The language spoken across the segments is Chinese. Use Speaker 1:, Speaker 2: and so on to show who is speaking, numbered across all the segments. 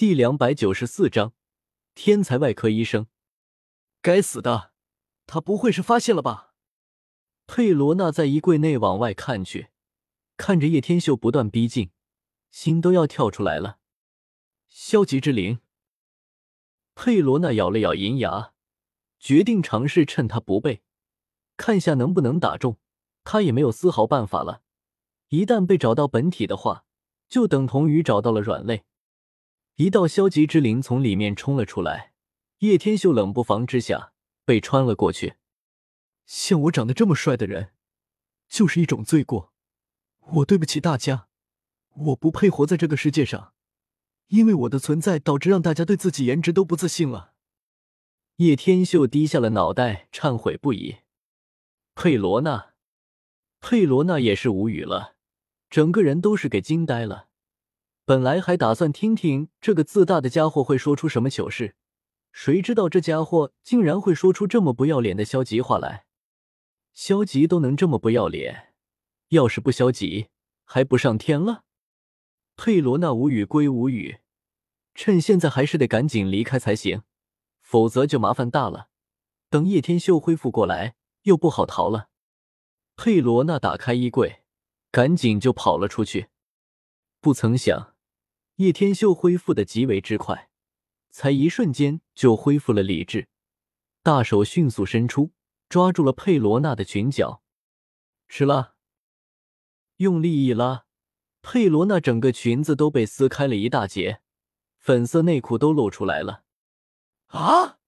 Speaker 1: 第两百九十四章，天才外科医生。
Speaker 2: 该死的，他不会是发现了吧？
Speaker 1: 佩罗娜在衣柜内往外看去，看着叶天秀不断逼近，心都要跳出来了。消极之灵。佩罗娜咬了咬银牙，决定尝试趁他不备，看下能不能打中。他也没有丝毫办法了。一旦被找到本体的话，就等同于找到了软肋。一道消极之灵从里面冲了出来，叶天秀冷不防之下被穿了过去。
Speaker 2: 像我长得这么帅的人，就是一种罪过。我对不起大家，我不配活在这个世界上。因为我的存在，导致让大家对自己颜值都不自信了。
Speaker 1: 叶天秀低下了脑袋，忏悔不已。佩罗娜，佩罗娜也是无语了，整个人都是给惊呆了。本来还打算听听这个自大的家伙会说出什么糗事，谁知道这家伙竟然会说出这么不要脸的消极话来。消极都能这么不要脸，要是不消极，还不上天了？佩罗娜无语归无语，趁现在还是得赶紧离开才行，否则就麻烦大了。等叶天秀恢复过来，又不好逃了。佩罗娜打开衣柜，赶紧就跑了出去。不曾想，叶天秀恢复的极为之快，才一瞬间就恢复了理智，大手迅速伸出，抓住了佩罗娜的裙角，吃了，用力一拉。佩罗娜整个裙子都被撕开了一大截，粉色内裤都露出来了。
Speaker 2: 啊！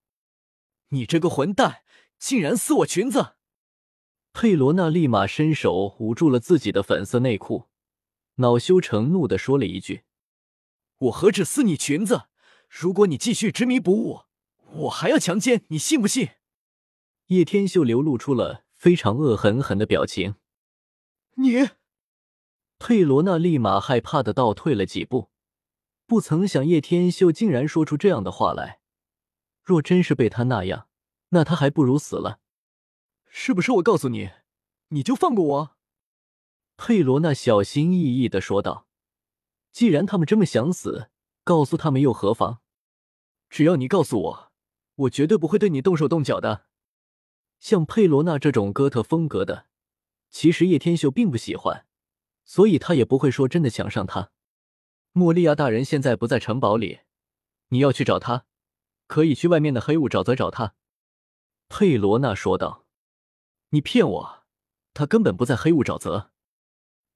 Speaker 2: 你这个混蛋，竟然撕我裙子！
Speaker 1: 佩罗娜立马伸手捂住了自己的粉色内裤，恼羞成怒的说了一句：“
Speaker 2: 我何止撕你裙子，如果你继续执迷不悟，我还要强奸你，信不信？”
Speaker 1: 叶天秀流露出了非常恶狠狠的表情。
Speaker 2: 你。
Speaker 1: 佩罗娜立马害怕的倒退了几步，不曾想叶天秀竟然说出这样的话来。若真是被他那样，那他还不如死了。
Speaker 2: 是不是我告诉你，你就放过我？
Speaker 1: 佩罗娜小心翼翼的说道：“既然他们这么想死，告诉他们又何妨？
Speaker 2: 只要你告诉我，我绝对不会对你动手动脚的。”
Speaker 1: 像佩罗娜这种哥特风格的，其实叶天秀并不喜欢。所以他也不会说真的想上他。莫利亚大人现在不在城堡里，你要去找他，可以去外面的黑雾沼泽找他。”佩罗娜说道。
Speaker 2: “你骗我，他根本不在黑雾沼泽。”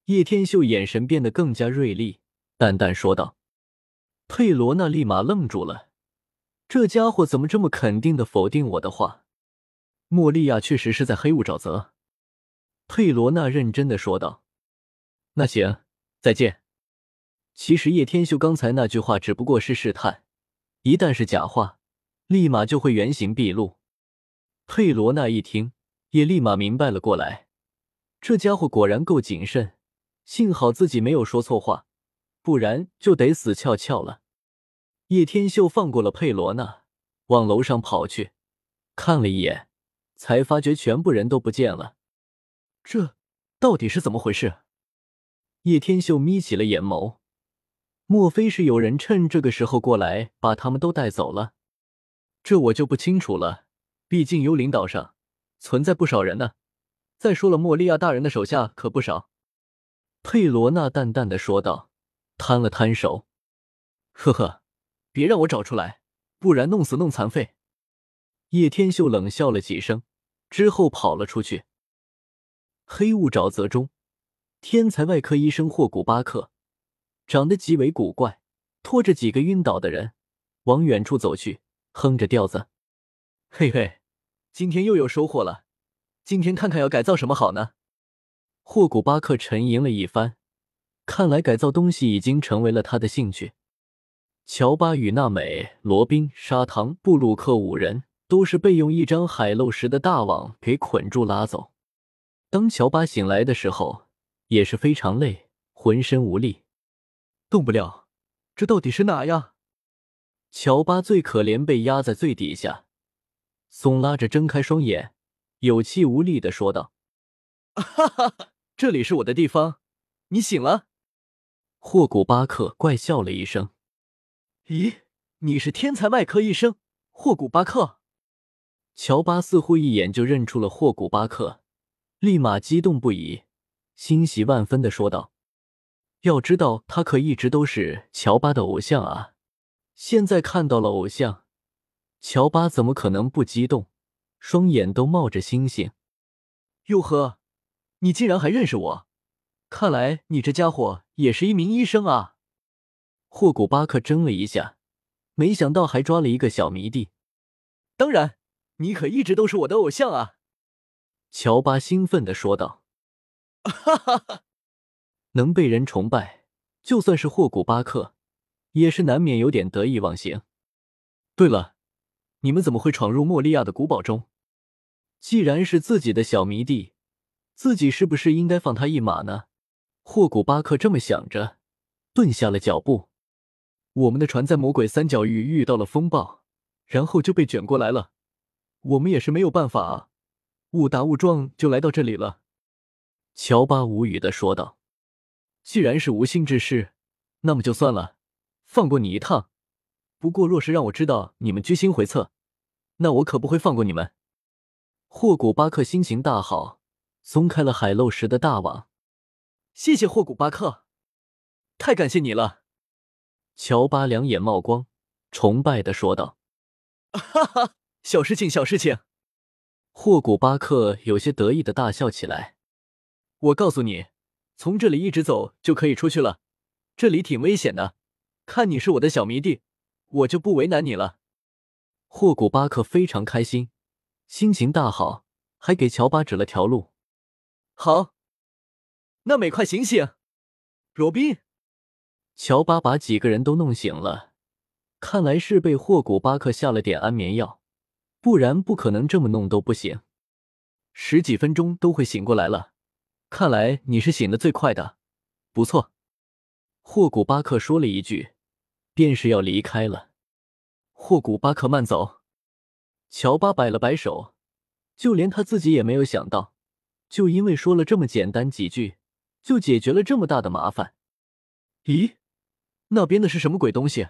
Speaker 1: 叶天秀眼神变得更加锐利，淡淡说道。佩罗娜立马愣住了，这家伙怎么这么肯定的否定我的话？莫利亚确实是在黑雾沼泽。佩罗娜认真的说道。那行，再见。其实叶天秀刚才那句话只不过是试探，一旦是假话，立马就会原形毕露。佩罗娜一听，也立马明白了过来，这家伙果然够谨慎，幸好自己没有说错话，不然就得死翘翘了。叶天秀放过了佩罗娜，往楼上跑去，看了一眼，才发觉全部人都不见了。
Speaker 2: 这到底是怎么回事？
Speaker 1: 叶天秀眯起了眼眸，莫非是有人趁这个时候过来把他们都带走了？这我就不清楚了。毕竟幽灵岛上存在不少人呢。再说了，莫利亚大人的手下可不少。佩罗娜淡淡的说道，摊了摊手：“
Speaker 2: 呵呵，别让我找出来，不然弄死弄残废。”
Speaker 1: 叶天秀冷笑了几声，之后跑了出去。黑雾沼泽中。天才外科医生霍古巴克长得极为古怪，拖着几个晕倒的人往远处走去，哼着调子：“
Speaker 2: 嘿嘿，今天又有收获了。今天看看要改造什么好呢？”
Speaker 1: 霍古巴克沉吟了一番，看来改造东西已经成为了他的兴趣。乔巴与娜美、罗宾、砂糖、布鲁克五人都是被用一张海漏石的大网给捆住拉走。当乔巴醒来的时候。也是非常累，浑身无力，
Speaker 2: 动不了。这到底是哪呀？
Speaker 1: 乔巴最可怜，被压在最底下，松拉着睁开双眼，有气无力的说道：“
Speaker 2: 哈哈，这里是我的地方，你醒了。”
Speaker 1: 霍古巴克怪笑了一声：“
Speaker 2: 咦，你是天才外科医生霍古巴克？
Speaker 1: 乔巴似乎一眼就认出了霍古巴克，立马激动不已，欣喜万分的说道：“要知道，他可一直都是乔巴的偶像啊！现在看到了偶像，乔巴怎么可能不激动？双眼都冒着星星。
Speaker 2: 哟呵，你竟然还认识我？看来你这家伙也是一名医生啊！”
Speaker 1: 霍古巴克怔了一下，没想到还抓了一个小迷弟。
Speaker 2: 当然。你可一直都是我的偶像啊！
Speaker 1: 乔巴兴奋的说道：“
Speaker 2: 哈哈哈，
Speaker 1: 能被人崇拜，就算是霍古巴克，也是难免有点得意忘形。
Speaker 2: 对了，你们怎么会闯入莫利亚的古堡中？
Speaker 1: 既然是自己的小迷弟，自己是不是应该放他一马呢？”霍古巴克这么想着，顿下了脚步。
Speaker 2: 我们的船在魔鬼三角域遇到了风暴，然后就被卷过来了。我们也是没有办法，误打误撞就来到这里了。”
Speaker 1: 乔巴无语的说道。
Speaker 2: “既然是无心之事，那么就算了，放过你一趟。不过若是让我知道你们居心叵测，那我可不会放过你们。”
Speaker 1: 霍古巴克心情大好，松开了海漏石的大网。
Speaker 2: “谢谢霍古巴克，太感谢你了。”
Speaker 1: 乔巴两眼冒光，崇拜的说道。
Speaker 2: “哈哈。”小事情，小事情。
Speaker 1: 霍古巴克有些得意的大笑起来。
Speaker 2: 我告诉你，从这里一直走就可以出去了。这里挺危险的，看你是我的小迷弟，我就不为难你了。
Speaker 1: 霍古巴克非常开心，心情大好，还给乔巴指了条路。
Speaker 2: 好，那美快醒醒，罗宾。
Speaker 1: 乔巴把几个人都弄醒了，看来是被霍古巴克下了点安眠药。不然不可能这么弄都不行，
Speaker 2: 十几分钟都会醒过来了。看来你是醒的最快的，不错。
Speaker 1: 霍古巴克说了一句，便是要离开了。
Speaker 2: 霍古巴克慢走。
Speaker 1: 乔巴摆了摆手，就连他自己也没有想到，就因为说了这么简单几句，就解决了这么大的麻烦。
Speaker 2: 咦，那边的是什么鬼东西？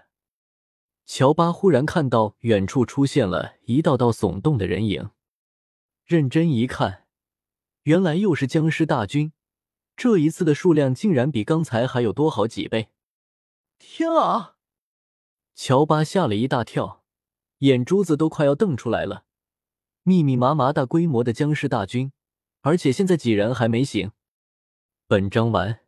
Speaker 1: 乔巴忽然看到远处出现了一道道耸动的人影，认真一看，原来又是僵尸大军。这一次的数量竟然比刚才还有多好几倍！
Speaker 2: 天啊！
Speaker 1: 乔巴吓了一大跳，眼珠子都快要瞪出来了。密密麻麻、大规模的僵尸大军，而且现在几人还没醒。本章完。